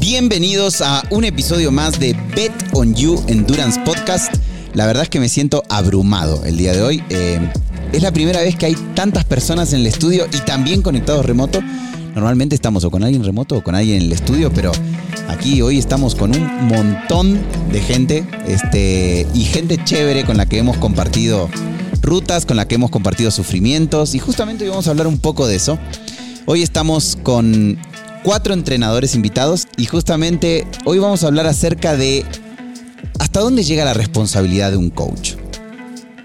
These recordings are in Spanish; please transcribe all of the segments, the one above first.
Bienvenidos a un episodio más de Bet on You Endurance Podcast. La verdad es que me siento abrumado el día de hoy. Eh, es la primera vez que hay tantas personas en el estudio y también conectados remoto. Normalmente estamos o con alguien remoto o con alguien en el estudio, pero aquí hoy estamos con un montón de gente este, y gente chévere con la que hemos compartido rutas, con la que hemos compartido sufrimientos y justamente hoy vamos a hablar un poco de eso. Hoy estamos con cuatro entrenadores invitados y justamente hoy vamos a hablar acerca de hasta dónde llega la responsabilidad de un coach.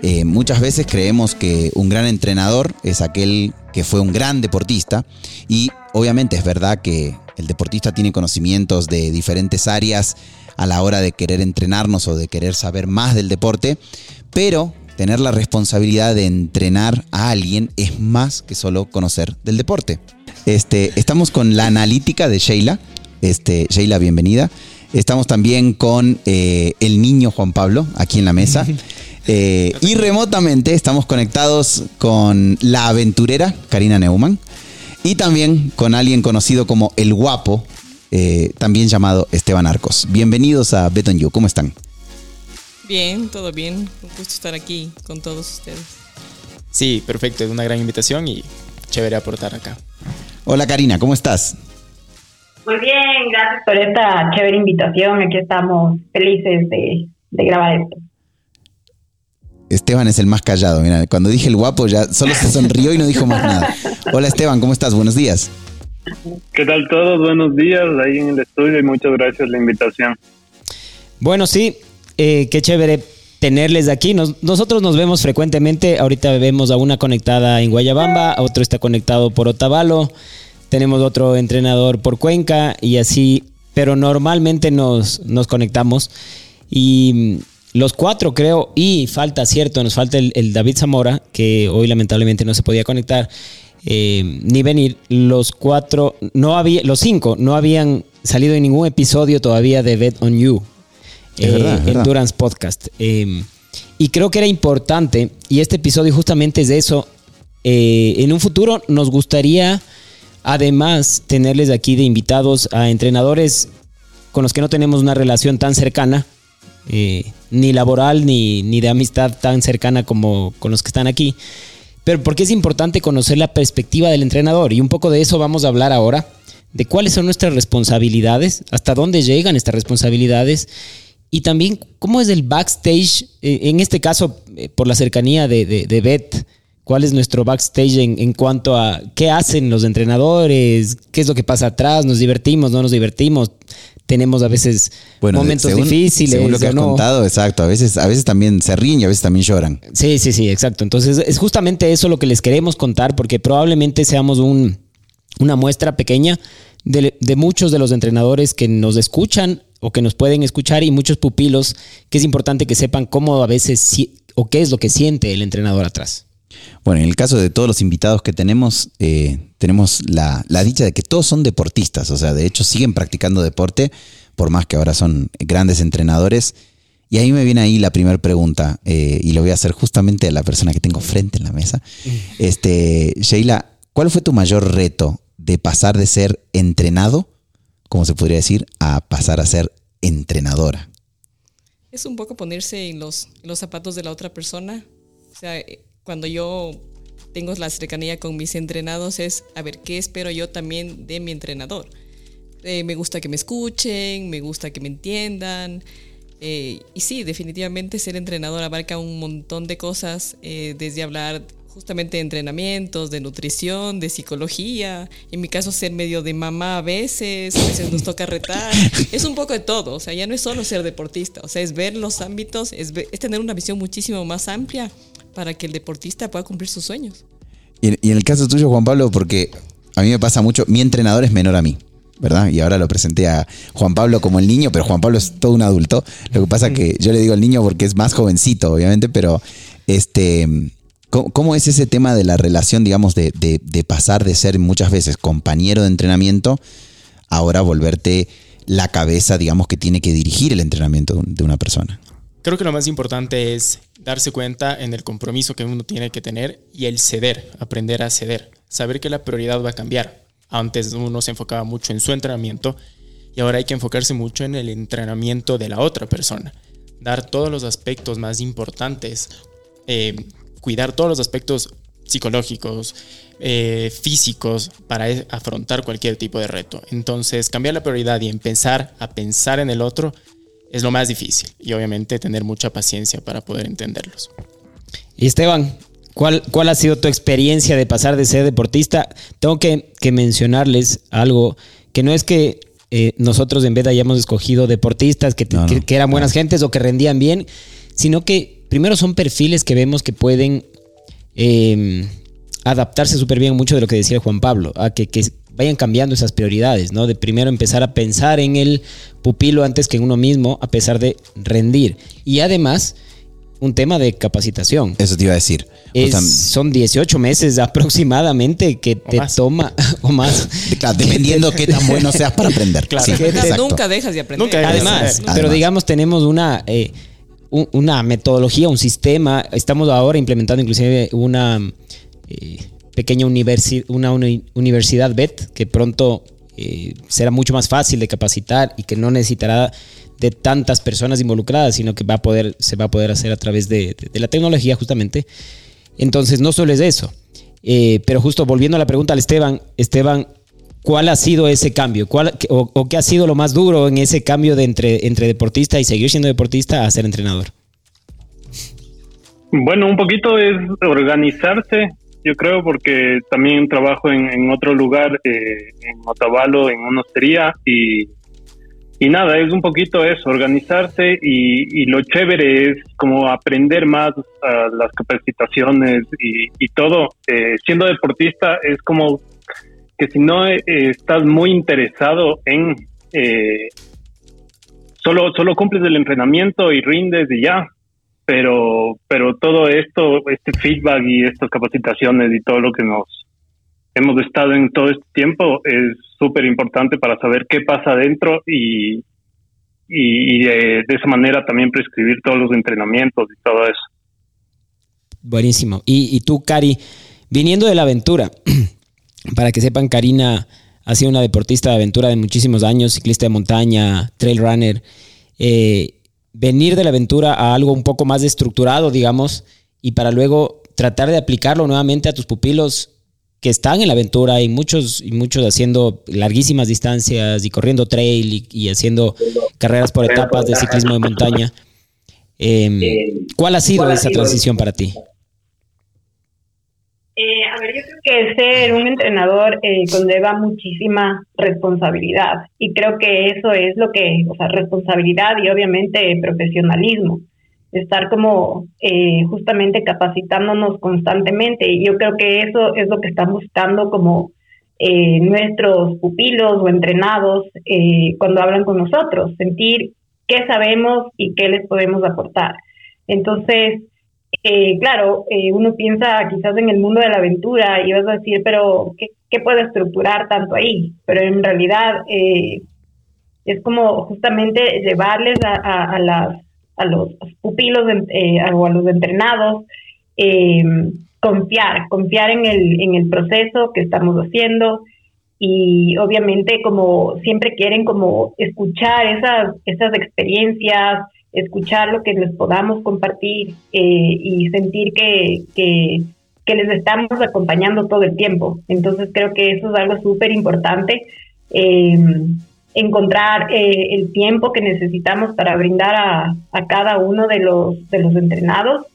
Eh, muchas veces creemos que un gran entrenador es aquel que fue un gran deportista y obviamente es verdad que el deportista tiene conocimientos de diferentes áreas a la hora de querer entrenarnos o de querer saber más del deporte, pero tener la responsabilidad de entrenar a alguien es más que solo conocer del deporte. Este, estamos con la analítica de Sheila. Este, Sheila, bienvenida. Estamos también con eh, el niño Juan Pablo aquí en la mesa. Eh, y remotamente estamos conectados con la aventurera Karina Neumann y también con alguien conocido como el guapo, eh, también llamado Esteban Arcos. Bienvenidos a Beton You, ¿cómo están? Bien, todo bien. Un gusto estar aquí con todos ustedes. Sí, perfecto, es una gran invitación y chévere aportar acá. Hola Karina, ¿cómo estás? Muy bien, gracias por esta chévere invitación. Aquí estamos felices de, grabar esto. Esteban es el más callado. Mira, cuando dije el guapo ya solo se sonrió y no dijo más nada. Hola Esteban, ¿cómo estás? Buenos días. ¿Qué tal todos? Buenos días ahí en el estudio y muchas gracias por la invitación. Bueno, sí, eh, qué chévere tenerles aquí. nosotros nos vemos frecuentemente. Ahorita vemos a una conectada en Guayabamba, a otro está conectado por Otavalo. Tenemos otro entrenador por Cuenca y así, pero normalmente nos, nos conectamos. Y mm, los cuatro creo, y falta, cierto, nos falta el, David Zamora, que hoy lamentablemente no se podía conectar eh, ni venir. Los cuatro, no había, los cinco no habían salido en ningún episodio todavía de Bet on You. Eh, Endurance Podcast. Em, y creo que era importante, y este episodio justamente es de eso. Eh, en un futuro nos gustaría, además, tenerles aquí de invitados a entrenadores con los que no tenemos una relación tan cercana, eh, ni laboral ni, ni de amistad tan cercana como con los que están aquí. Pero porque es importante conocer la perspectiva del entrenador, y un poco de eso vamos a hablar ahora de cuáles son nuestras responsabilidades, hasta dónde llegan estas responsabilidades y también, ¿cómo es el backstage? Eh, en este caso, eh, por la cercanía de, de, Bet, ¿cuál es nuestro backstage en, cuanto a qué hacen los entrenadores? ¿Qué es lo que pasa atrás? ¿Nos divertimos? ¿No nos divertimos? Tenemos a veces momentos difíciles. Según lo que has contado, exacto. A veces, a veces también se ríen y a veces también lloran. Sí, sí, sí, exacto. Entonces, es justamente eso lo que les queremos contar, porque probablemente seamos un, una muestra pequeña de, de muchos de los entrenadores que nos escuchan o que nos pueden escuchar y muchos pupilos que es importante que sepan cómo a veces o qué es lo que siente el entrenador atrás. Bueno, en el caso de todos los invitados que tenemos, eh, tenemos la, dicha de que todos son deportistas, o sea, de hecho siguen practicando deporte, por más que ahora son grandes entrenadores. Y ahí me viene ahí la primera pregunta, eh, y lo voy a hacer justamente a la persona que tengo frente en la mesa. Este, Sheila, ¿cuál fue tu mayor reto de pasar de ser entrenado como se podría decir, a pasar a ser entrenadora? Es un poco ponerse en los, los zapatos de la otra persona. O sea, eh, cuando yo tengo la cercanía con mis entrenados es, a ver, ¿qué espero yo también de mi entrenador? Eh, me gusta que me escuchen, me gusta que me entiendan. Eh, y sí, definitivamente ser entrenador abarca un montón de cosas, desde hablar justamente de entrenamientos, de nutrición, de psicología. En mi caso, ser medio de mamá a veces, a veces nos toca retar. Es un poco de todo, o sea, ya no es solo ser deportista, o sea, es ver los ámbitos, es, tener una visión muchísimo más amplia para que el deportista pueda cumplir sus sueños. Y, en el caso tuyo, Juan Pablo, porque a mí me pasa mucho, mi entrenador es menor a mí. ¿verdad? Y ahora lo presenté a Juan Pablo como el niño, pero Juan Pablo es todo un adulto. Lo que pasa es que yo le digo el niño porque es más jovencito, obviamente, pero este ¿Cómo, es ese tema de la relación, digamos, de, pasar de ser muchas veces compañero de entrenamiento, ahora volverte la cabeza, digamos, que tiene que dirigir el entrenamiento de una persona? Creo que lo más importante es darse cuenta en el compromiso que uno tiene que tener y el ceder, aprender a ceder, saber que la prioridad va a cambiar. Antes uno se enfocaba mucho en su entrenamiento y ahora hay que enfocarse mucho en el entrenamiento de la otra persona. Dar todos los aspectos más importantes, eh, cuidar todos los aspectos psicológicos, eh, físicos para e, afrontar cualquier tipo de reto. Entonces, cambiar la prioridad y empezar a pensar en el otro es lo más difícil y obviamente tener mucha paciencia para poder entenderlos. Y Esteban, ¿cuál, cuál ha sido tu experiencia de pasar de ser deportista? Tengo que, mencionarles algo que no es que eh, nosotros en vez de hayamos escogido deportistas que, que, eran buenas gentes o que rendían bien, sino que primero son perfiles que vemos que pueden em, adaptarse súper bien mucho de lo que decía Juan Pablo, a que, que, vayan cambiando esas prioridades, ¿no? De primero empezar a pensar en el pupilo antes que en uno mismo, a pesar de rendir. Y además, un tema de capacitación. Eso te iba a decir. son 18 meses aproximadamente que te toma o más. dependiendo qué tan bueno seas para aprender. Claro. nunca dejas de aprender. Nunca además, pero digamos tenemos una, eh, una metodología, un sistema. Estamos ahora implementando inclusive una... Eh, pequeña una universidad BET que pronto eh, será mucho más fácil de capacitar y que no necesitará de tantas personas involucradas, sino que va a poder, se va a poder hacer a través de, la tecnología justamente. Entonces, no solo es eso. Eh, pero justo volviendo a la pregunta al Esteban, Esteban, ¿cuál ha sido ese cambio? ¿Cuál, o, qué ha sido lo más duro en ese cambio de entre, entre deportista y seguir siendo deportista a ser entrenador? Bueno, un poquito es organizarse yo creo, porque también trabajo en, otro lugar, eh, en Otavalo, en una hostería, y, y nada, es un poquito eso, organizarse y, lo chévere es como aprender más las capacitaciones y, todo. Eh, siendo deportista es como que si no eh, estás muy interesado en... solo, solo cumples el entrenamiento y rindes y ya, pero, pero todo esto, este feedback y estas capacitaciones y todo lo que nos hemos estado en todo este tiempo es súper importante para saber qué pasa adentro y, y, de, esa manera también prescribir todos los entrenamientos y todo eso. Buenísimo. Y, y tú, Cari, viniendo de la aventura, para que sepan, Karina ha sido una deportista de aventura de muchísimos años, ciclista de montaña, trail runner. Eh, venir de la aventura a algo un poco más estructurado, digamos, y para luego tratar de aplicarlo nuevamente a tus pupilos que están en la aventura y muchos y muchos haciendo larguísimas distancias y corriendo trail y, haciendo carreras por etapas de ciclismo de montaña. Em, ¿Cuál ha sido esa transición para ti? Eh, a ver, yo creo que ser un entrenador eh, conlleva muchísima responsabilidad y creo que eso es lo que, o sea, responsabilidad y obviamente profesionalismo, estar como eh, justamente capacitándonos constantemente y yo creo que eso es lo que están buscando como eh, nuestros pupilos o entrenados cuando hablan con nosotros, sentir qué sabemos y qué les podemos aportar. Entonces, eh, claro, eh, uno piensa quizás en el mundo de la aventura y vas a decir, pero ¿qué, qué puedo estructurar tanto ahí? Pero en realidad eh, es como justamente llevarles a, a, las, a los pupilos o a los entrenados, confiar, confiar en el, en el proceso que estamos haciendo y obviamente como siempre quieren como escuchar esas, esas experiencias, escuchar lo que les podamos compartir eh, y sentir que, que, les estamos acompañando todo el tiempo. Entonces creo que eso es algo súper importante. Em, encontrar eh, el tiempo que necesitamos para brindar a, a, cada uno de los, de los entrenados,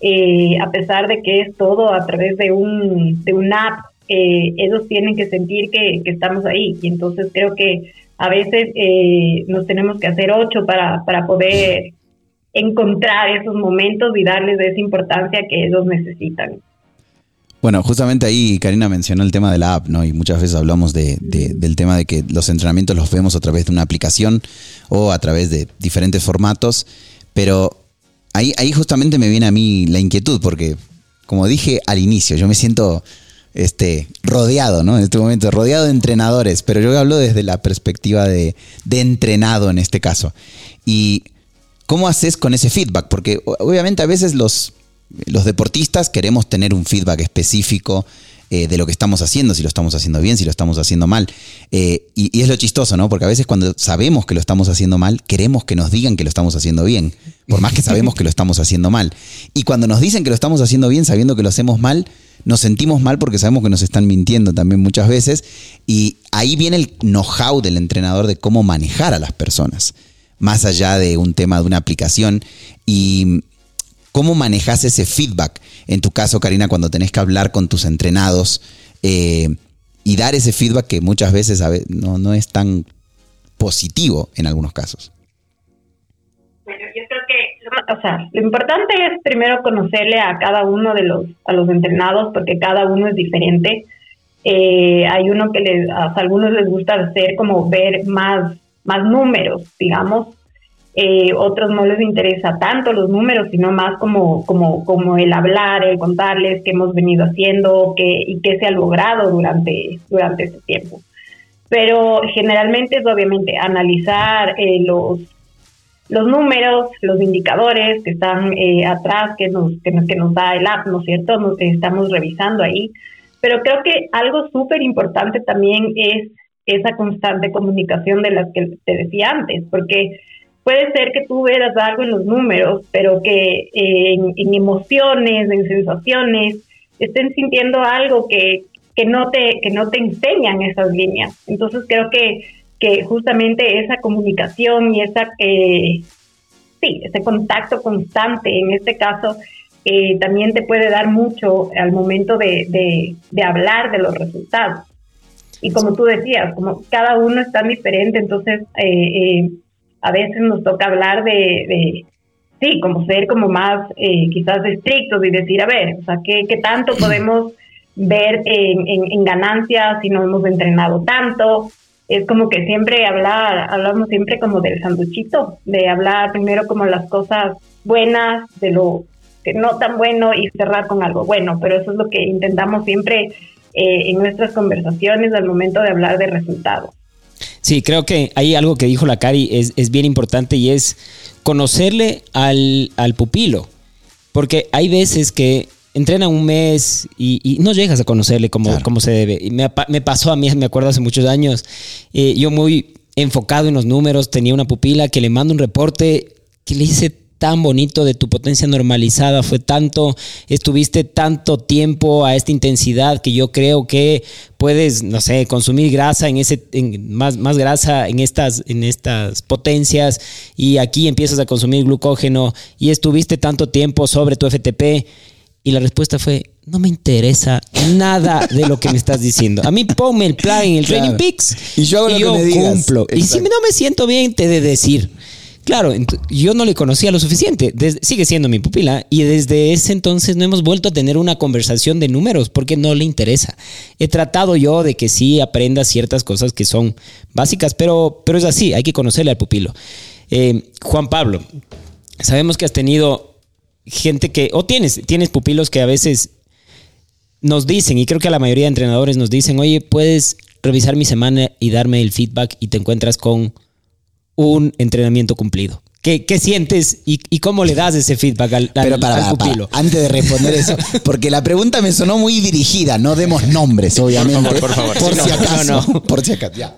eh, a pesar de que es todo a través de un, de una app, ellos tienen que sentir que, que estamos ahí. Y entonces creo que a veces eh, nos tenemos que hacer ocho para, para poder encontrar esos momentos y darles esa importancia que ellos necesitan. Bueno, justamente ahí Karina mencionó el tema de la app, ¿no? Y muchas veces hablamos de, del tema de que los entrenamientos los vemos a través de una aplicación o a través de diferentes formatos, pero ahí, ahí justamente me viene a mí la inquietud, porque como dije al inicio, yo me siento este, rodeado, ¿no? En este momento, rodeado de entrenadores, pero yo hablo desde la perspectiva de, de entrenado en este caso. Y ¿cómo haces con ese feedback? Porque obviamente a veces los, los deportistas queremos tener un feedback específico eh, de lo que estamos haciendo, si lo estamos haciendo bien, si lo estamos haciendo mal. Eh, y, y, es lo chistoso, ¿no? Porque a veces cuando sabemos que lo estamos haciendo mal, queremos que nos digan que lo estamos haciendo bien, por más que sabemos que lo estamos haciendo mal. Y cuando nos dicen que lo estamos haciendo bien, sabiendo que lo hacemos mal, nos sentimos mal porque sabemos que nos están mintiendo también muchas veces. Y ahí viene el know-how del entrenador de cómo manejar a las personas, más allá de un tema de una aplicación. Y ¿Cómo manejas ese feedback? En tu caso, Karina, cuando tenés que hablar con tus entrenados eh, y dar ese feedback que muchas veces no, no es tan positivo en algunos casos. O sea, lo importante es primero conocerle a cada uno de los, a los entrenados, porque cada uno es diferente. Eh, hay uno que les, a algunos les gusta hacer como ver más, más números, digamos, eh, otros no les interesa tanto los números, sino más como, como, como el hablar, el contarles qué hemos venido haciendo qué, y qué se ha logrado durante, durante este tiempo. Pero generalmente es obviamente analizar eh, los, los números, los indicadores que están eh, atrás, que nos, que, nos, da el app, ¿no es cierto? Nos estamos revisando ahí. Pero creo que algo súper importante también es esa constante comunicación de las que te decía antes, porque puede ser que tú veas algo en los números, pero que eh, en, emociones, en sensaciones, estén sintiendo algo que, que, no te, que no te enseñan esas líneas. Entonces creo que, que justamente esa comunicación y esa, eh, sí, ese contacto constante, en este caso, eh, también te puede dar mucho al momento de, de, de hablar de los resultados. Y como tú decías, como cada uno es tan diferente, entonces eh, a veces nos toca hablar de, sí, como ser como más quizás estrictos y decir, a ver, o sea, ¿qué, qué tanto podemos ver en, en, ganancias si no hemos entrenado tanto? Es como que siempre hablar, hablamos siempre como del sanduchito, de hablar primero como las cosas buenas, de lo que no tan bueno y cerrar con algo bueno, pero eso es lo que intentamos siempre eh, en nuestras conversaciones al momento de hablar de resultados. Sí, creo que hay algo que dijo la Cari es, es bien importante y es conocerle al, al, pupilo. Porque hay veces que entrena un mes y, no llegas a conocerle como, como se debe. Y me, me, pasó a mí, me acuerdo hace muchos años, eh, yo muy enfocado en los números, tenía una pupila que le mando un reporte que le hice tan bonito de tu potencia normalizada, fue tanto, estuviste tanto tiempo a esta intensidad que yo creo que puedes, no sé, consumir grasa en ese, más, más grasa en estas, en estas potencias. Y aquí empiezas a consumir glucógeno y estuviste tanto tiempo sobre tu FTP y la respuesta fue, no me interesa nada de lo que me estás diciendo. A mí ponme el plan en el Training Peaks y yo, hago cumplo. Y si no me siento bien, te de decir. Claro, yo no le conocía lo suficiente. sigue siendo mi pupila y desde ese entonces no hemos vuelto a tener una conversación de números porque no le interesa. He tratado yo de que sí aprenda ciertas cosas que son básicas, pero, pero es así, hay que conocerle al pupilo. Eh, Juan Pablo, sabemos que has tenido gente que, o tienes, tienes pupilos que a veces nos dicen, y creo que a la mayoría de entrenadores nos dicen, oye, puedes revisar mi semana y darme el feedback y te encuentras con un entrenamiento cumplido. ¿Qué, qué sientes y, y, cómo le das ese feedback al, Pero para, pupilo? antes de responder eso, porque la pregunta me sonó muy dirigida, no demos nombres, obviamente. Por favor, por, si acaso. Por si acaso, ya.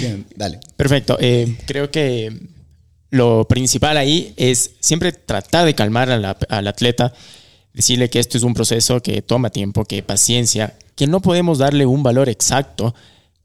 Bien, dale. Perfecto. Eh, creo que lo principal ahí es siempre tratar de calmar al atleta, decirle que esto es un proceso que toma tiempo, que paciencia, que no podemos darle un valor exacto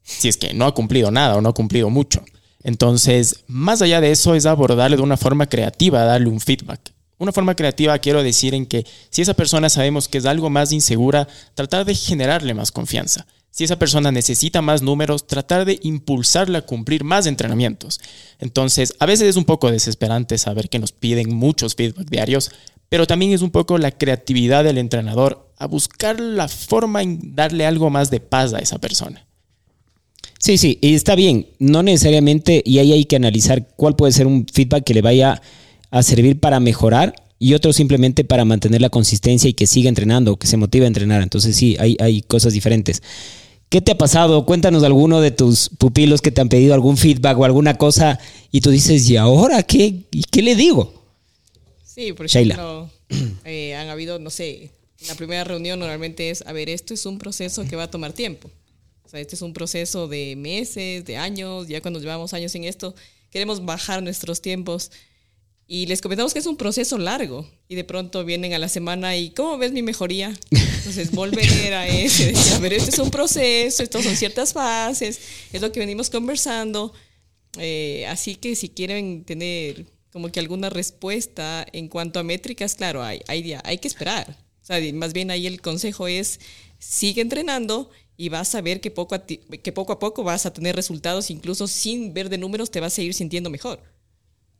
si es que no ha cumplido nada o no ha cumplido mucho. Entonces, más allá de eso, es abordarle de una forma creativa, darle un feedback. Una forma creativa quiero decir en que si esa persona sabemos que es algo más insegura, tratar de generarle más confianza. Si esa persona necesita más números, tratar de impulsarla a cumplir más entrenamientos. Entonces, a veces es un poco desesperante saber que nos piden muchos feedback diarios, pero también es un poco la creatividad del entrenador a buscar la forma en darle algo más de paz a esa persona. Sí, sí, y está bien, no necesariamente, y ahí hay que analizar cuál puede ser un feedback que le vaya a servir para mejorar y otro simplemente para mantener la consistencia y que siga entrenando, que se motive a entrenar. Entonces sí, hay, hay cosas diferentes. ¿Qué te ha pasado? Cuéntanos alguno de tus pupilos que te han pedido algún feedback o alguna cosa y tú dices, ¿y ahora qué? ¿Y qué le digo? Sí, por ejemplo, eh, han habido, no sé, la primera reunión normalmente es, a ver, esto es un proceso que va a tomar tiempo. O sea, este es un proceso de meses, de años, ya cuando llevamos años en esto, queremos bajar nuestros tiempos. Y les comentamos que es un proceso largo. Y de pronto vienen a la semana y, ¿cómo ves mi mejoría? Entonces, volver a ese, decir, a ver, este es un proceso, estos son ciertas fases, es lo que venimos conversando. Eh, así que si quieren tener como que alguna respuesta en cuanto a métricas, claro, hay, hay, hay que esperar. O sea, más bien ahí el consejo es, sigue entrenando y vas a ver que poco a, que poco a poco vas a tener resultados, incluso sin ver de números te vas a ir sintiendo mejor.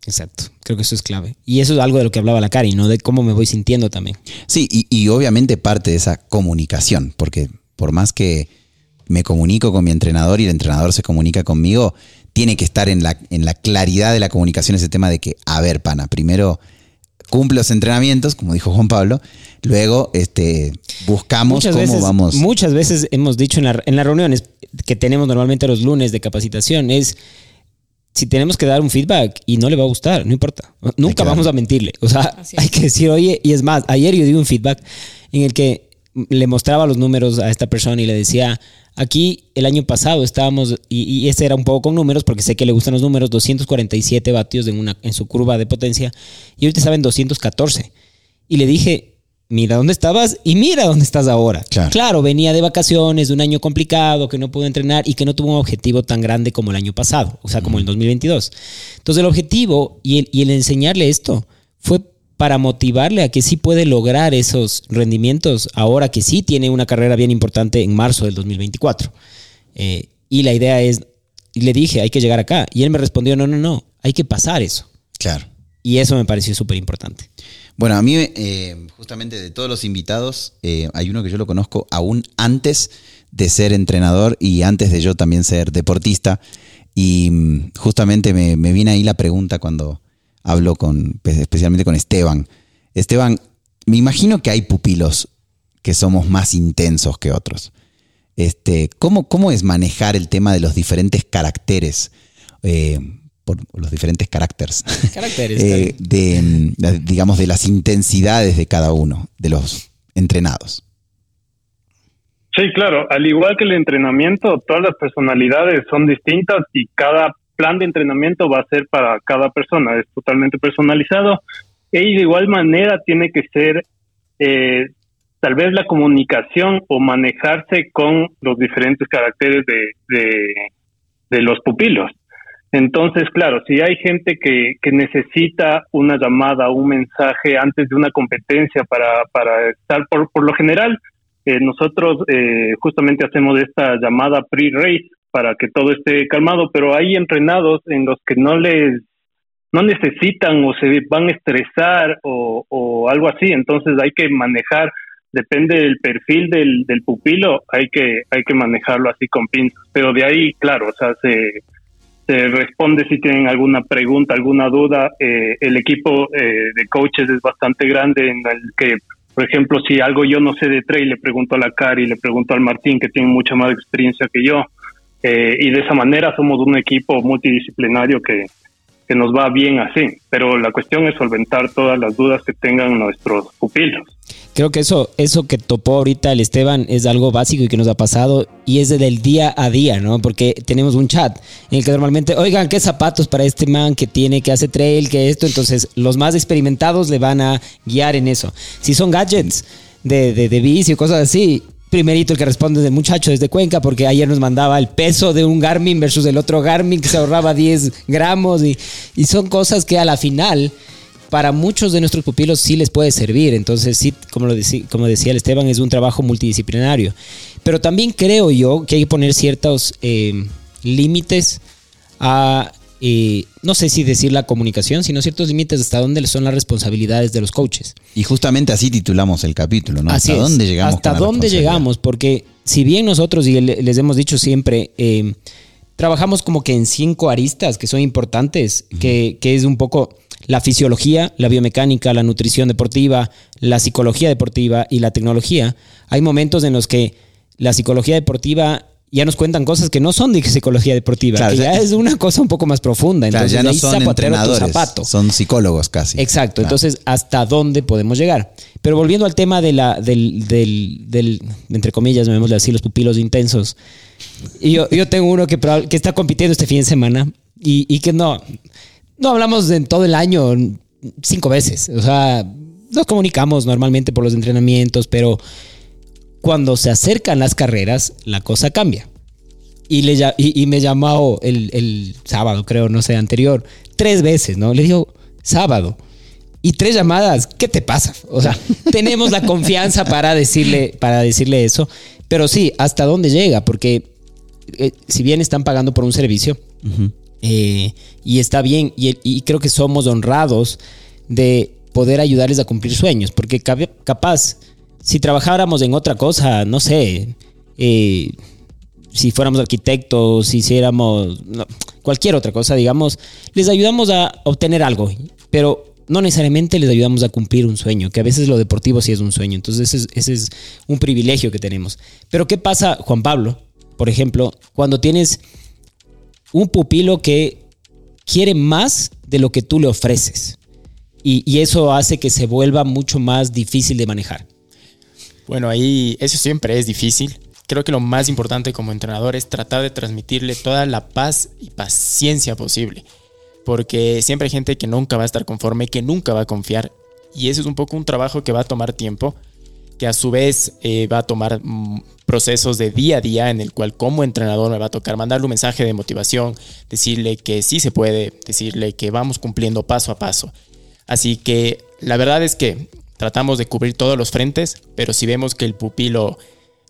Exacto, creo que eso es clave. Y eso es algo de lo que hablaba la Cari, ¿no? De cómo me voy sintiendo también. Sí, y, obviamente parte de esa comunicación, porque por más que me comunico con mi entrenador y el entrenador se comunica conmigo, tiene que estar en la, en la claridad de la comunicación ese tema de que, a ver, pana, primero cumple los entrenamientos, como dijo Juan Pablo, luego este, buscamos cómo vamos. Muchas veces hemos dicho en, en las reuniones que tenemos normalmente los lunes de capacitación, es si tenemos que dar un feedback y no le va a gustar, no importa. Nunca vamos a mentirle. O sea, hay que decir, oye, y es más, ayer yo di un feedback en el que le mostraba los números a esta persona y le decía, aquí el año pasado estábamos, y, y ese era un poco con números, porque sé que le gustan los números, 247 vatios en, una, en su curva de potencia, y ahorita estaba en 214. Y le dije, mira dónde estabas y mira dónde estás ahora. Claro. venía de vacaciones, de un año complicado, que no pudo entrenar y que no tuvo un objetivo tan grande como el año pasado, o sea, como el 2022. Entonces el objetivo y el, y el enseñarle esto fue para motivarle a que sí puede lograr esos rendimientos ahora que sí tiene una carrera bien importante en marzo del 2024. Eh, y la idea es, y le dije, hay que llegar acá. Y él me respondió, no, no, no, hay que pasar eso. Claro. Y eso me pareció súper importante. Bueno, a mí, eh, justamente de todos los invitados, eh, hay uno que yo lo conozco aún antes de ser entrenador y antes de yo también ser deportista. Y mm, justamente me, viene ahí la pregunta cuando hablo con, pues, especialmente con Esteban. Esteban, me imagino que hay pupilos que somos más intensos que otros. Este, ¿cómo, ¿Cómo es manejar el tema de los diferentes caracteres? Eh, los diferentes caracteres, eh, de, mm, digamos, de las intensidades de cada uno de los entrenados. Sí, claro, al igual que el entrenamiento, todas las personalidades son distintas y cada plan de entrenamiento va a ser para cada persona, es totalmente personalizado. Y de igual manera tiene que ser eh, tal vez la comunicación o manejarse con los diferentes caracteres de los pupilos. Entonces, claro, si hay gente que, que necesita una llamada, un mensaje antes de una competencia para, para estar, por, por lo general, eh, nosotros eh, justamente hacemos esta llamada pre-race para que todo esté calmado, pero hay entrenados en los que no les no necesitan o se van a estresar o, o algo así, entonces hay que manejar, depende del perfil del, del pupilo, hay que hay que manejarlo así con pinzas, pero de ahí, claro, o sea, se se responde si tienen alguna pregunta, alguna duda. Eh, el equipo eh, de coaches es bastante grande en el que, por ejemplo, si algo yo no sé de trail, le pregunto a la Cari, le pregunto al Martín, que tiene mucha más experiencia que yo. Eh, y de esa manera somos un equipo multidisciplinario que, que nos va bien así. Pero la cuestión es solventar todas las dudas que tengan nuestros pupilos. Creo que eso, eso que topó ahorita el Esteban es algo básico y que nos ha pasado y es del día a día, ¿no? Porque tenemos un chat en el que normalmente, oigan, ¿qué zapatos para este man que tiene, que hace trail, que esto? Entonces, los más experimentados le van a guiar en eso. Si son gadgets de, de, de bici cosas así, primerito el que responde del muchacho desde Cuenca, porque ayer nos mandaba el peso de un Garmin versus el otro Garmin que se ahorraba 10 gramos y, y son cosas que a la final para muchos de nuestros pupilos sí les puede servir. Entonces, sí, como, lo como decía el Esteban, es un trabajo multidisciplinario. Pero también creo yo que hay que poner ciertos eh, límites a, eh, no sé si decir la comunicación, sino ciertos límites hasta dónde son las responsabilidades de los coaches. Y justamente así titulamos el capítulo, ¿no? ¿Hasta dónde llegamos? ¿Hasta dónde llegamos? Porque si bien nosotros, y les hemos dicho siempre, eh, trabajamos como que en cinco aristas que son importantes, que, que es un poco la fisiología, la biomecánica, la nutrición deportiva, la psicología deportiva y la tecnología, hay momentos en los que la psicología deportiva ya nos cuentan cosas que no son de psicología deportiva, Claro, que ya- es una cosa un poco más profunda. Claro, Entonces, ya no son entrenadores, zapato. son psicólogos casi. Exacto, Claro. entonces, ¿hasta dónde podemos llegar? Pero volviendo al tema de la, del, del, del, entre comillas, llamémosle así, los pupilos intensos. Y yo, yo tengo uno que, que está compitiendo este fin de semana y, y que no, no hablamos en todo el año cinco veces. O sea, nos comunicamos normalmente por los entrenamientos, pero cuando se acercan las carreras, la cosa cambia. Y, le, y, y me llamó el, el sábado, creo, no sé, anterior, tres veces, ¿no? Le digo, sábado. Y tres llamadas, ¿qué te pasa? O sea, tenemos la confianza para decirle, para decirle eso. Pero sí, ¿hasta dónde llega? Porque eh, si bien están pagando por un servicio, eh, y está bien, y, y creo que somos honrados de poder ayudarles a cumplir sueños, porque capaz, si trabajáramos en otra cosa, no sé, eh, si fuéramos arquitectos, si hiciéramos cualquier otra cosa, digamos, les ayudamos a obtener algo, pero no necesariamente les ayudamos a cumplir un sueño, que a veces lo deportivo sí es un sueño, entonces ese es, ese es un privilegio que tenemos. Pero ¿qué pasa, Juan Pablo, por ejemplo, cuando tienes un pupilo que quiere más de lo que tú le ofreces? Y eso hace que se vuelva mucho más difícil de manejar. Bueno, ahí eso siempre es difícil. Creo que lo más importante como entrenador es tratar de transmitirle toda la paz y paciencia posible. Porque siempre hay gente que nunca va a estar conforme, que nunca va a confiar. Y eso es un poco un trabajo que va a tomar tiempo, que a su vez eh, va a tomar mm, procesos de día a día en el cual como entrenador me va a tocar mandarle un mensaje de motivación, decirle que sí se puede, decirle que vamos cumpliendo paso a paso. Así que la verdad es que tratamos de cubrir todos los frentes, pero si vemos que el pupilo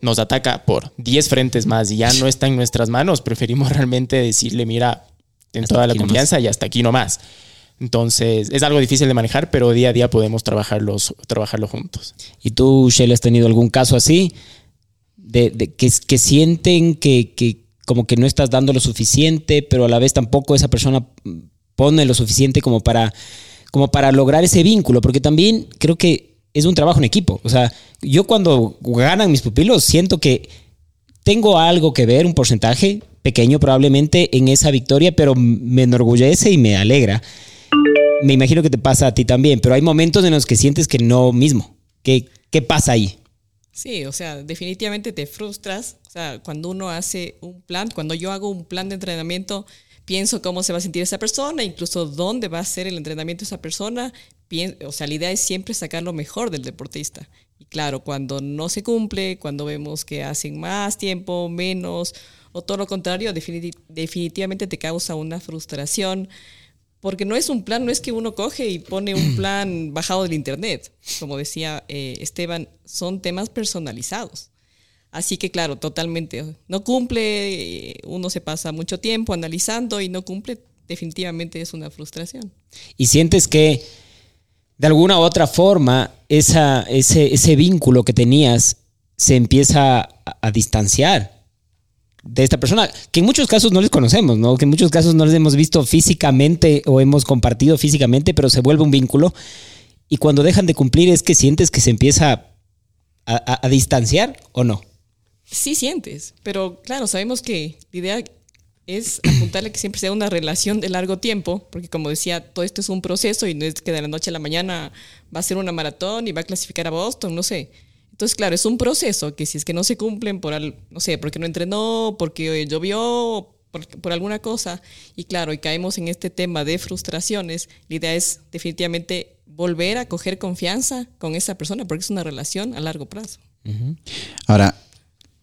nos ataca por 10 frentes más y ya no está en nuestras manos, preferimos realmente decirle, mira, Hasta toda la nomás. confianza y hasta aquí nomás. Entonces, es algo difícil de manejar, pero día a día podemos trabajarlos, trabajarlo juntos. ¿Y tú, Shell, has tenido algún caso así? De, de que, que sienten que, que como que no estás dando lo suficiente, pero a la vez tampoco esa persona pone lo suficiente como para, como para lograr ese vínculo, porque también creo que es un trabajo en equipo. O sea, yo cuando ganan mis pupilos siento que tengo algo que ver, un porcentaje pequeño probablemente en esa victoria, pero me enorgullece y me alegra. Me imagino que te pasa a ti también, pero hay momentos en los que sientes que no mismo. ¿Qué, qué pasa ahí? Sí, o sea, definitivamente te frustras. O sea, cuando uno hace un plan, cuando yo hago un plan de entrenamiento, pienso cómo se va a sentir esa persona, incluso dónde va a ser el entrenamiento de esa persona. O sea, la idea es siempre sacar lo mejor del deportista. Y claro, cuando no se cumple, cuando vemos que hacen más tiempo, menos, o todo lo contrario, definiti- definitivamente te causa una frustración. Porque no es un plan, no es que uno coge y pone un plan bajado del internet. Como decía eh, Esteban, son temas personalizados. Así que claro, totalmente. No cumple, eh, uno se pasa mucho tiempo analizando y no cumple, definitivamente es una frustración. Y sientes que de alguna u otra forma ese, vínculo que tenías se empieza a, distanciar de esta persona, que en muchos casos no les conocemos, ¿no? Que en muchos casos no les hemos visto físicamente o hemos compartido físicamente, pero se vuelve un vínculo. Y cuando dejan de cumplir es que sientes que se empieza a distanciar o no. Sí sientes, pero claro, sabemos que la idea es apuntarle que siempre sea una relación de largo tiempo, porque como decía, todo esto es un proceso y no es que de la noche a la mañana va a ser una maratón y va a clasificar a Boston, no sé. Entonces, claro, es un proceso que si es que no se cumplen por, al- no sé, porque no entrenó, porque llovió, por, por alguna cosa, y claro, y caemos en este tema de frustraciones, la idea es definitivamente volver a coger confianza con esa persona, porque es una relación a largo plazo. Ahora,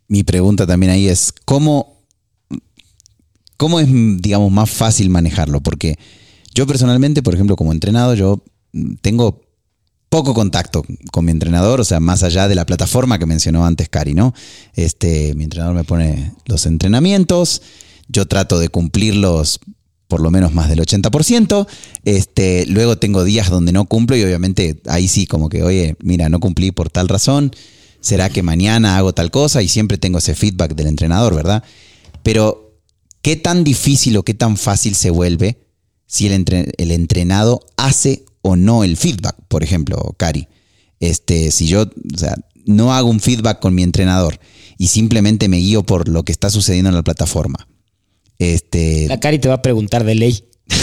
mi pregunta también ahí es, ¿cómo, cómo es, digamos, más fácil manejarlo? Porque yo personalmente, por ejemplo, como entrenado, yo tengo poco contacto con mi entrenador, o sea, más allá de la plataforma que mencionó antes Cari, ¿no? Este, mi entrenador me pone los entrenamientos, yo trato de cumplirlos por lo menos más del 80%, este, luego tengo días donde no cumplo y obviamente ahí sí como que, oye, mira, no cumplí por tal razón, será que mañana hago tal cosa y siempre tengo ese feedback del entrenador, ¿verdad? Pero, ¿qué tan difícil o qué tan fácil se vuelve si el, el entrenado hace o no el feedback, por ejemplo, Cari. Este, si yo o sea, no hago un feedback con mi entrenador y simplemente me guío por lo que está sucediendo en la plataforma. Este, la Cari te va a preguntar de ley.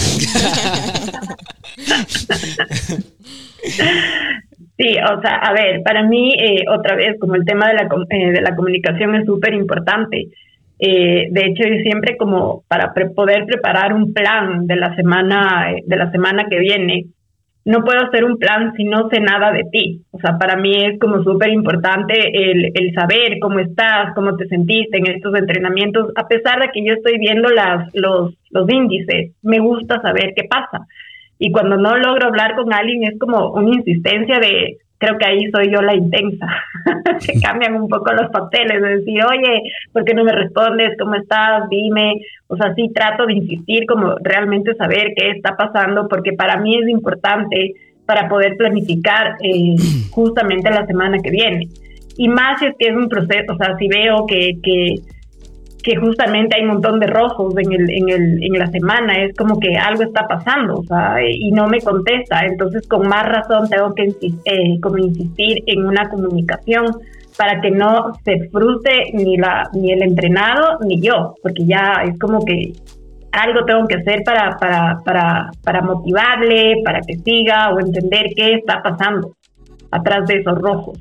Sí, o sea, a ver, para mí, eh, otra vez, como el tema de la, eh, de la comunicación es súper importante. Eh, de hecho, yo siempre como para poder preparar un plan de la semana, de la semana que viene, no puedo hacer un plan si no sé nada de ti. O sea, para mí es como súper importante el, el, saber cómo estás, cómo te sentiste en estos entrenamientos, a pesar de que yo estoy viendo las, los, los índices, me gusta saber qué pasa. Y cuando no logro hablar con alguien es como una insistencia de, creo que ahí soy yo la intensa. Se cambian un poco los papeles, de decir, oye, ¿por qué no me respondes? ¿Cómo estás? Dime. O sea, sí trato de insistir como realmente saber qué está pasando, porque para mí es importante para poder planificar eh, justamente la semana que viene. Y más si es que es un proceso, o sea, si veo que, que que justamente hay un montón de rojos en, el, en, el, en la semana, es como que algo está pasando, o sea, y no me contesta, entonces con más razón tengo que eh, como insistir en una comunicación para que no se frustre ni, la, ni el entrenado ni yo, porque ya es como que algo tengo que hacer para, para, para, para motivarle, para que siga o entender qué está pasando atrás de esos rojos.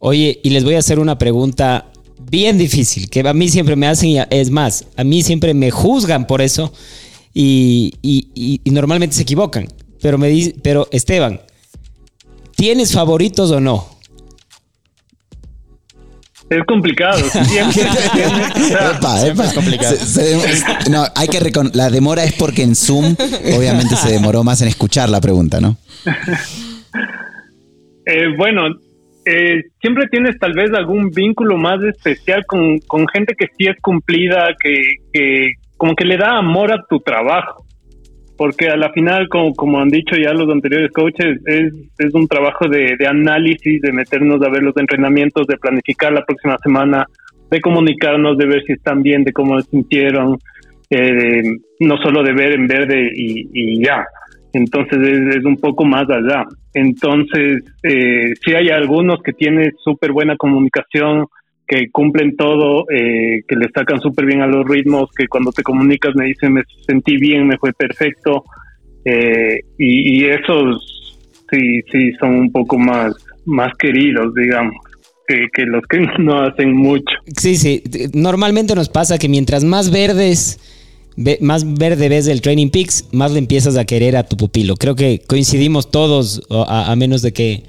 Oye, y les voy a hacer una pregunta bien difícil, que a mí siempre me hacen, es más, a mí siempre me juzgan por eso y, normalmente se equivocan. Pero me dice, pero Esteban, ¿tienes favoritos o no? Es complicado. es complicado. no, hay que la demora es porque en Zoom obviamente se demoró más en escuchar la pregunta, ¿no? Eh, bueno, eh, siempre tienes tal vez algún vínculo más especial con, gente que sí es cumplida, que, como que le da amor a tu trabajo. Porque a la final, como, como han dicho ya los anteriores coaches, es, es un trabajo de, análisis, de meternos a ver los entrenamientos, de planificar la próxima semana, de comunicarnos, de ver si están bien, de cómo se sintieron, eh, no solo de ver en verde y ya. Entonces es, un poco más allá. Entonces, eh, sí hay algunos que tienen súper buena comunicación, que cumplen todo, eh, que le sacan súper bien a los ritmos, que cuando te comunicas me dicen me sentí bien, me fue perfecto. Eh, y, esos sí, sí son un poco más, más queridos, digamos. Que, que los que no hacen mucho. Sí, sí. Normalmente nos pasa que mientras más verdes más verde ves el Training Peaks, más le empiezas a querer a tu pupilo. Creo que coincidimos todos, a, menos de que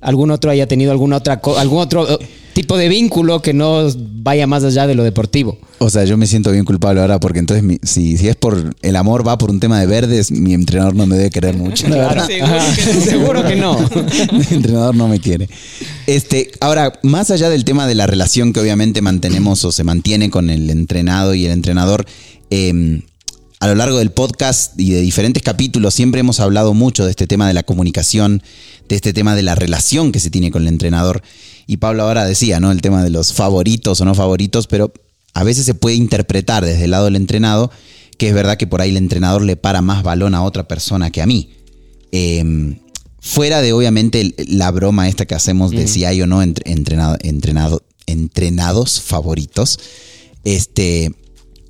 algún otro haya tenido alguna otra algún otro eh, tipo de vínculo que no vaya más allá de lo deportivo. O sea, yo me siento bien culpable ahora porque entonces si, si es por el amor va por un tema de verdes, mi entrenador no me debe querer mucho. seguro, que no. mi entrenador no me quiere. Este, ahora, más allá del tema de la relación que obviamente mantenemos o se mantiene con el entrenado y el entrenador, Em, a lo largo del podcast y de diferentes capítulos siempre hemos hablado mucho de este tema de la comunicación, de este tema de la relación que se tiene con el entrenador. Y Pablo ahora decía, ¿no? El tema de los favoritos o no favoritos, pero a veces se puede interpretar desde el lado del entrenado que es verdad que por ahí el entrenador le para más balón a otra persona que a mí. Em, fuera de obviamente la broma esta que hacemos de si hay o no entrenado, entrenado, entrenados favoritos, este,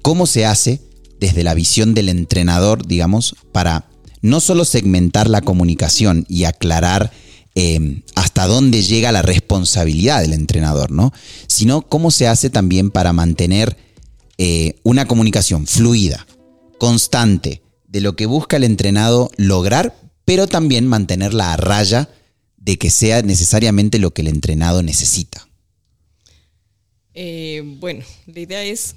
cómo se hace desde la visión del entrenador, digamos, para no solo segmentar la comunicación y aclarar em, hasta dónde llega la responsabilidad del entrenador, ¿no? Sino cómo se hace también para mantener eh, una comunicación fluida, constante, de lo que busca el entrenado lograr, pero también mantenerla a raya de que sea necesariamente lo que el entrenado necesita. Eh, bueno, la idea es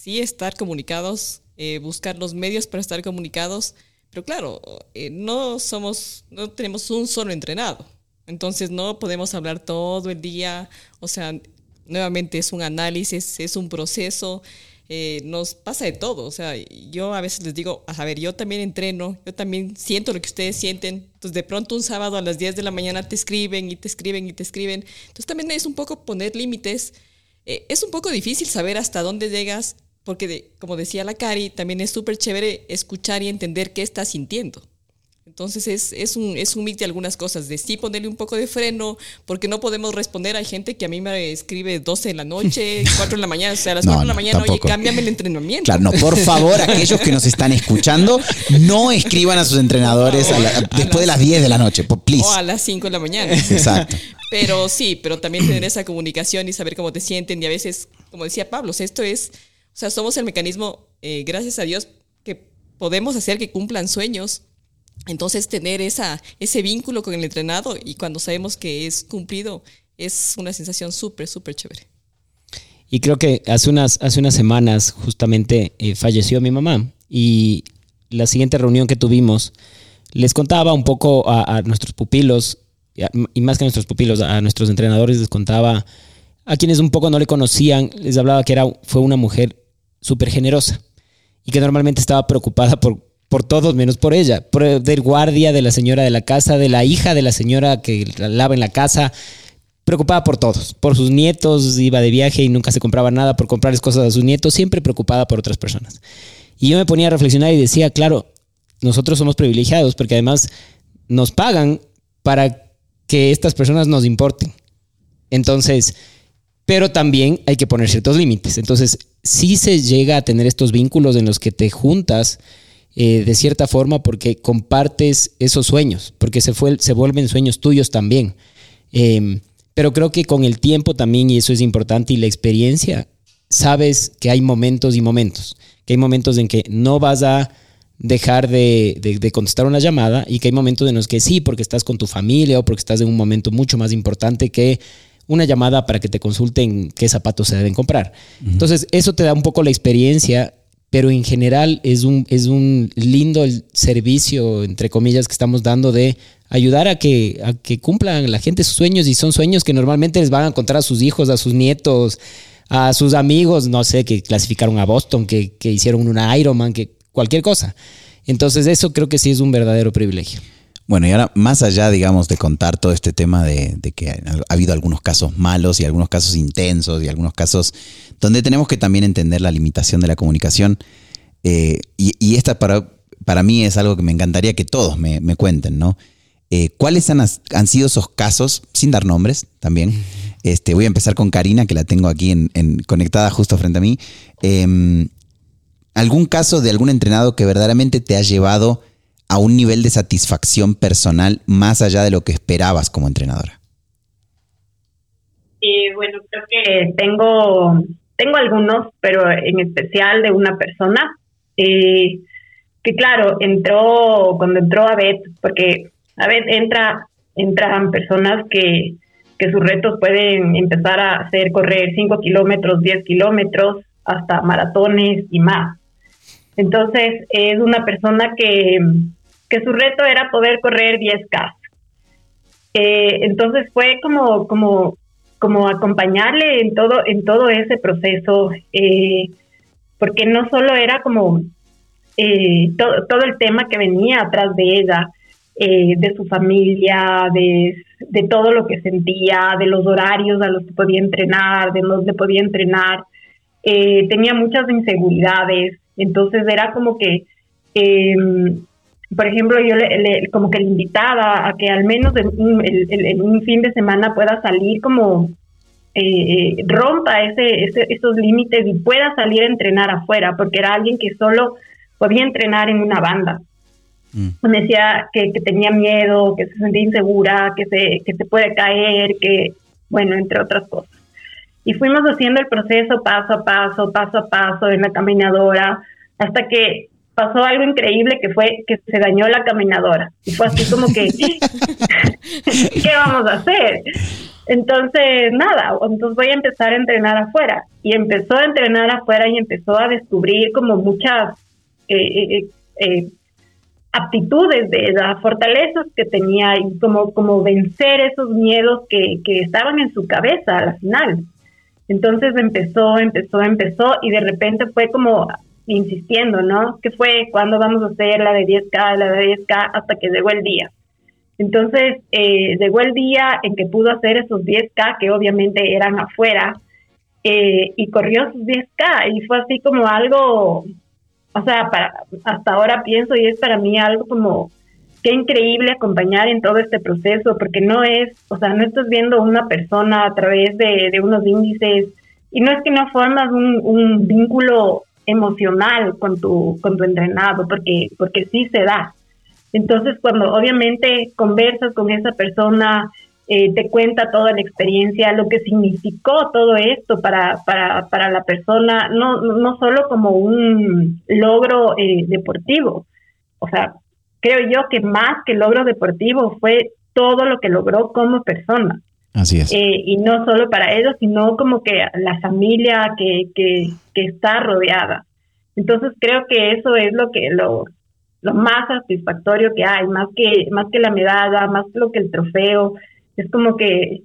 sí estar comunicados, eh, buscar los medios para estar comunicados, pero claro, eh, no somos, no tenemos un solo entrenado, entonces no podemos hablar todo el día, o sea, nuevamente es un análisis, es un proceso, eh, nos pasa de todo, o sea, yo a veces les digo, a ver, yo también entreno, yo también siento lo que ustedes sienten, entonces de pronto un sábado a las 10 de la mañana te escriben y te escriben y te escriben, entonces también es un poco poner límites, es un poco difícil saber hasta dónde llegas porque como decía la Cari, también es súper chévere escuchar y entender qué está sintiendo. Entonces es, es, un, es un mix de algunas cosas, de sí ponerle un poco de freno, porque no podemos responder. Hay gente que a mí me escribe 12 de la noche, 4 de la mañana, o sea, a las 4 de la mañana, oye, cámbiame el entrenamiento. Claro, no, por favor, aquellos que nos están escuchando, no escriban a sus entrenadores después de las 10 de la noche, please. O a las 5 de la mañana. Exacto. Pero sí, pero también tener esa comunicación y saber cómo te sienten. Y a veces, como decía Pablo, esto es, sea, somos el mecanismo, eh, gracias a Dios, que podemos hacer que cumplan sueños entonces tener esa, ese vínculo con el entrenado y cuando sabemos que es cumplido es una sensación súper, súper chévere. Y creo que hace unas, hace unas semanas justamente eh, falleció mi mamá y la siguiente reunión que tuvimos les contaba un poco a, nuestros pupilos y más que a nuestros pupilos, a nuestros entrenadores les contaba a quienes un poco no le conocían, les hablaba que era, fue una mujer súper generosa y que normalmente estaba preocupada por por todos menos por ella, por del guardia de la señora de la casa, de la hija de la señora que lava en la casa, preocupada por todos, por sus nietos, iba de viaje y nunca se compraba nada por comprarles cosas a sus nietos, siempre preocupada por otras personas. Y yo me ponía a reflexionar y decía, claro, nosotros somos privilegiados porque además nos pagan para que estas personas nos importen. Entonces, pero también hay que poner ciertos límites. Entonces, si se llega a tener estos vínculos en los que te juntas, eh, de cierta forma porque compartes esos sueños, porque se vuelven sueños tuyos también. Em, pero creo que con el tiempo también, y eso es importante, y la experiencia, sabes que hay momentos y momentos, que hay momentos en que no vas a dejar de, de, contestar una llamada y que hay momentos en los que sí, porque estás con tu familia o porque estás en un momento mucho más importante que una llamada para que te consulten qué zapatos se deben comprar. Entonces, eso te da un poco la experiencia pero en general es un, es un lindo servicio, entre comillas, que estamos dando de ayudar a que, a que cumplan la gente sus sueños y son sueños que normalmente les van a contar a sus hijos, a sus nietos, a sus amigos, no sé, que clasificaron a Boston, que, que hicieron una Ironman, que cualquier cosa. Entonces eso creo que sí es un verdadero privilegio. Bueno, y ahora, más allá, digamos, de contar todo este tema de, que ha habido algunos casos malos y algunos casos intensos y algunos casos donde tenemos que también entender la limitación de la comunicación, eh, y, esta para, para mí es algo que me encantaría que todos me, cuenten, ¿no? Eh, ¿Cuáles han, han, sido esos casos, sin dar nombres también? Este, voy a empezar con Karina, que la tengo aquí en, conectada justo frente a mí. Em, ¿Algún caso de algún entrenado que verdaderamente te ha llevado a un nivel de satisfacción personal más allá de lo que esperabas como entrenadora? Eh, bueno, creo que tengo, tengo algunos, pero en especial de una persona eh, que claro, entró, cuando entró a BET, porque a BET entra, entran personas que, que sus retos pueden empezar a hacer correr 5 kilómetros, 10 kilómetros, hasta maratones y más. Entonces, es una persona que, que su reto era poder correr 10K. Eh, entonces fue como, como, como acompañarle en todo, en todo ese proceso, eh, porque no solo era como eh, todo el tema que venía atrás de ella, de su familia, de, de, todo lo que sentía, de los horarios a los que podía entrenar, de que podía entrenar. tenía muchas inseguridades, entonces era como que por ejemplo, yo le, como que le invitaba a que al menos en un, fin de semana pueda salir como eh, rompa ese, esos límites y pueda salir a entrenar afuera, porque era alguien que solo podía entrenar en una banda. Mm. Me decía que, tenía miedo, que se sentía insegura, que se, que se puede caer, que, bueno, entre otras cosas. Y fuimos haciendo el proceso paso a paso, paso a paso en la caminadora, hasta que pasó algo increíble que fue que se dañó la caminadora. Y fue así como que, ¿qué vamos a hacer? Entonces, nada, entonces voy a empezar a entrenar afuera. Y empezó a entrenar afuera y empezó a descubrir como muchas eh, eh, eh, aptitudes de las fortalezas que tenía y como, como vencer esos miedos que, que estaban en su cabeza a la final. Entonces empezó, empezó, empezó y de repente fue como insistiendo, ¿no? ¿Qué fue? ¿Cuándo vamos a hacer la de 10K, la de 10K? Hasta que llegó el día. Entonces, eh, llegó el día en que pudo hacer esos 10K, que obviamente eran afuera, eh, y corrió sus 10K y fue así como algo, o sea, para, hasta ahora pienso y es para mí algo como qué increíble acompañar en todo este proceso, porque no es, o sea, no estás viendo una persona a través de, unos índices y no es que no formas un, vínculo emocional con tu, con tu entrenado, porque, porque sí se da. Entonces, cuando obviamente conversas con esa persona, eh, te cuenta toda la experiencia, lo que significó todo esto para, para, para la persona, no, no solo como un logro eh, deportivo, o sea, creo yo que más que logro deportivo fue todo lo que logró como persona. Así es. Eh, y no solo para ellos, sino como que la familia que, que, que, está rodeada. Entonces creo que eso es lo que lo, lo más satisfactorio que hay, más que, más que la medalla, más que lo que el trofeo, es como que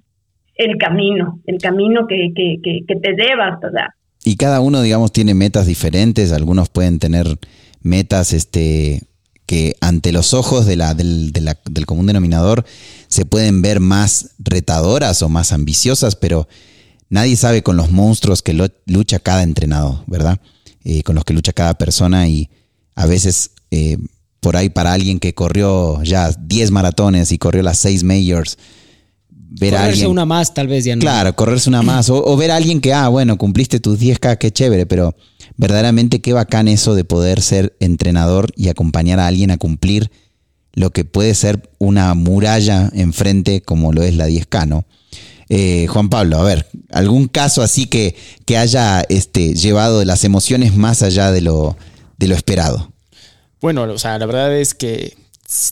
el camino, el camino que, que, que, que te lleva hasta allá. Y cada uno, digamos, tiene metas diferentes, algunos pueden tener metas este, que ante los ojos del, del, común denominador se pueden ver más retadoras o más ambiciosas, pero nadie sabe con los monstruos que lucha cada entrenado, ¿verdad? Eh, con los que lucha cada persona y a veces eh, por ahí para alguien que corrió ya 10 maratones y corrió las 6 majors, ver correrse a alguien, una más tal vez ya no. Claro, correrse una más o, o ver a alguien que, ah, bueno, cumpliste tus 10K, qué chévere, pero verdaderamente qué bacán eso de poder ser entrenador y acompañar a alguien a cumplir lo que puede ser una muralla enfrente como lo es la 10K, ¿no? Eh, Juan Pablo, a ver, ¿algún caso así que, que haya este, llevado las emociones más allá de lo, de lo esperado? Bueno, o sea, la verdad es que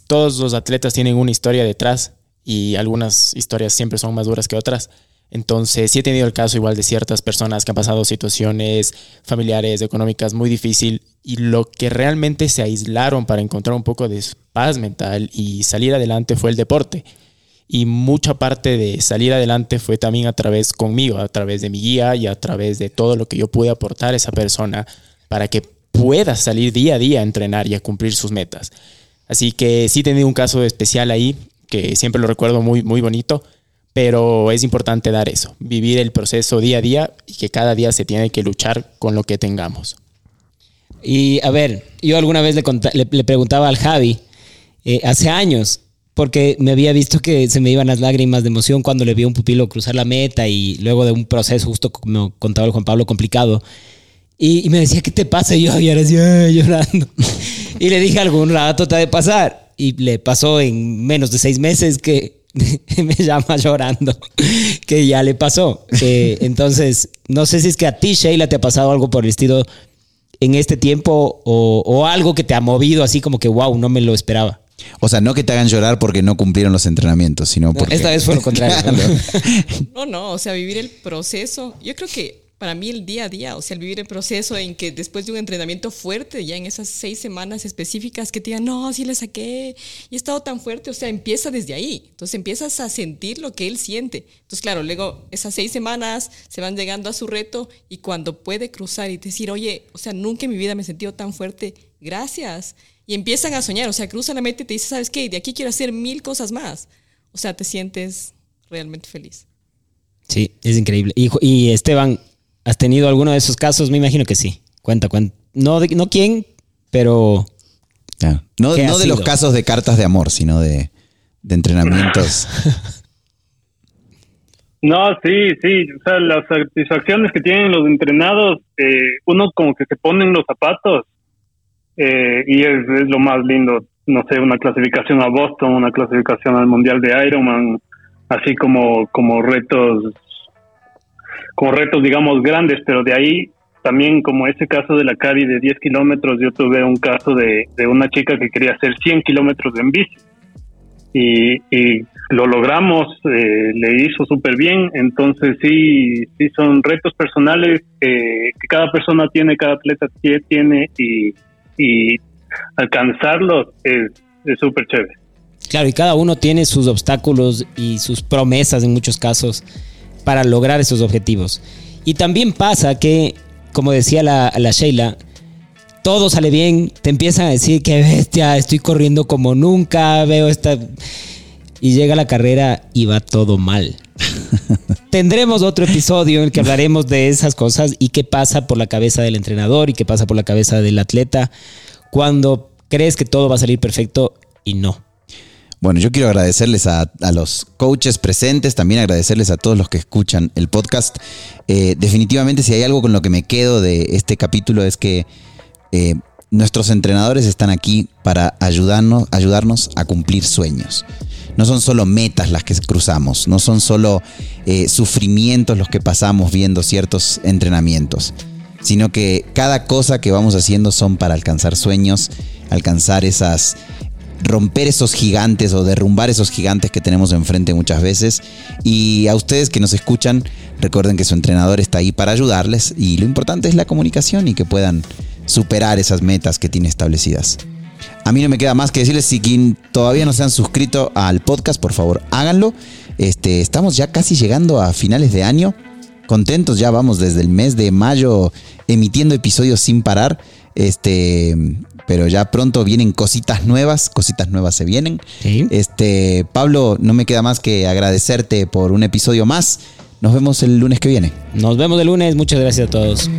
todos los atletas tienen una historia detrás y algunas historias siempre son más duras que otras. Entonces, sí he tenido el caso igual de ciertas personas que han pasado situaciones familiares, económicas muy difícil y lo que realmente se aislaron para encontrar un poco de paz mental y salir adelante fue el deporte. Y mucha parte de salir adelante fue también a través conmigo, a través de mi guía y a través de todo lo que yo pude aportar a esa persona para que pueda salir día a día a entrenar y a cumplir sus metas. Así que sí he tenido un caso especial ahí que siempre lo recuerdo muy, muy bonito pero es importante dar eso, vivir el proceso día a día y que cada día se tiene que luchar con lo que tengamos. Y a ver, yo alguna vez le, le, preguntaba al Javi, eh, hace años, porque me había visto que se me iban las lágrimas de emoción cuando le vi a un pupilo cruzar la meta y luego de un proceso, justo como contaba el Juan Pablo, complicado. Y, me decía, ¿qué te pasa? Yo, y ahora decía, llorando. y le dije, algún rato te ha de pasar. Y le pasó en menos de seis meses que me llama llorando que ya le pasó. entonces, no sé si es que a ti, Sheila, te ha pasado algo por el estilo en este tiempo o, algo que te ha movido así como que, wow, no me lo esperaba. O sea, no que te hagan llorar porque no cumplieron los entrenamientos, sino porque... esta vez fue lo contrario. no, no, o sea, vivir el proceso. Yo creo que para mí el día a día, o sea, el vivir el proceso en que después de un entrenamiento fuerte, ya en esas seis semanas específicas que te digan, no, sí le saqué y he estado tan fuerte, o sea, empieza desde ahí. Entonces empiezas a sentir lo que él siente. Entonces, claro, luego esas seis semanas se van llegando a su reto y cuando puede cruzar y decir, oye, o sea, nunca en mi vida me he sentido tan fuerte, gracias. Y empiezan a soñar, o sea, cruza la meta y te dice, ¿sabes qué? De aquí quiero hacer mil cosas más. O sea, te sientes realmente feliz. Sí, es increíble. Y, y Esteban, ¿Has tenido alguno de esos casos? Me imagino que sí. Cuenta, cuenta. No, de, no quién, pero... No, no de los casos de cartas de amor, sino de, de entrenamientos. No, sí, sí. O sea, las satisfacciones que tienen los entrenados, eh, uno como que se pone en los zapatos eh, y es, es, lo más lindo. No sé, una clasificación a Boston, una clasificación al Mundial de Ironman, así como, como retos como retos, digamos, grandes, pero de ahí también como ese caso de la Cari de 10 kilómetros, yo tuve un caso de, una chica que quería hacer 100 kilómetros en bici. Y, lo logramos, eh, le hizo súper bien, entonces sí, sí son retos personales que cada persona tiene, cada atleta tiene y, y alcanzarlos es súper chévere. Claro, y cada uno tiene sus obstáculos y sus promesas en muchos casos para lograr esos objetivos. Y también pasa que, como decía la, la Sheila, todo sale bien, te empiezan a decir que bestia, estoy corriendo como nunca, veo esta... Y llega la carrera y va todo mal. tendremos otro episodio en el que hablaremos de esas cosas y qué pasa por la cabeza del entrenador y qué pasa por la cabeza del atleta cuando crees que todo va a salir perfecto y no. Bueno, yo quiero agradecerles a, los coaches presentes, también agradecerles a todos los que escuchan el podcast. Eh, definitivamente, si hay algo con lo que me quedo de este capítulo es que eh, nuestros entrenadores están aquí para ayudarnos, ayudarnos a cumplir sueños. No son solo metas las que cruzamos, no son solo eh, sufrimientos los que pasamos viendo ciertos entrenamientos, sino que cada cosa que vamos haciendo son para alcanzar sueños, alcanzar esas, romper esos gigantes o derrumbar esos gigantes que tenemos enfrente muchas veces. Y a ustedes que nos escuchan, recuerden que su entrenador está ahí para ayudarles y lo importante es la comunicación y que puedan superar esas metas que tiene establecidas. A mí no me queda más que decirles, si todavía no se han suscrito al podcast, por favor háganlo. Este, estamos ya casi llegando a finales de año. Contentos, ya vamos desde el mes de mayo emitiendo episodios sin parar. Este, pero ya pronto vienen cositas nuevas, cositas nuevas se vienen. Este, Pablo, no me queda más que agradecerte por un episodio más. Nos vemos el lunes que viene. Nos vemos el lunes, muchas gracias a todos.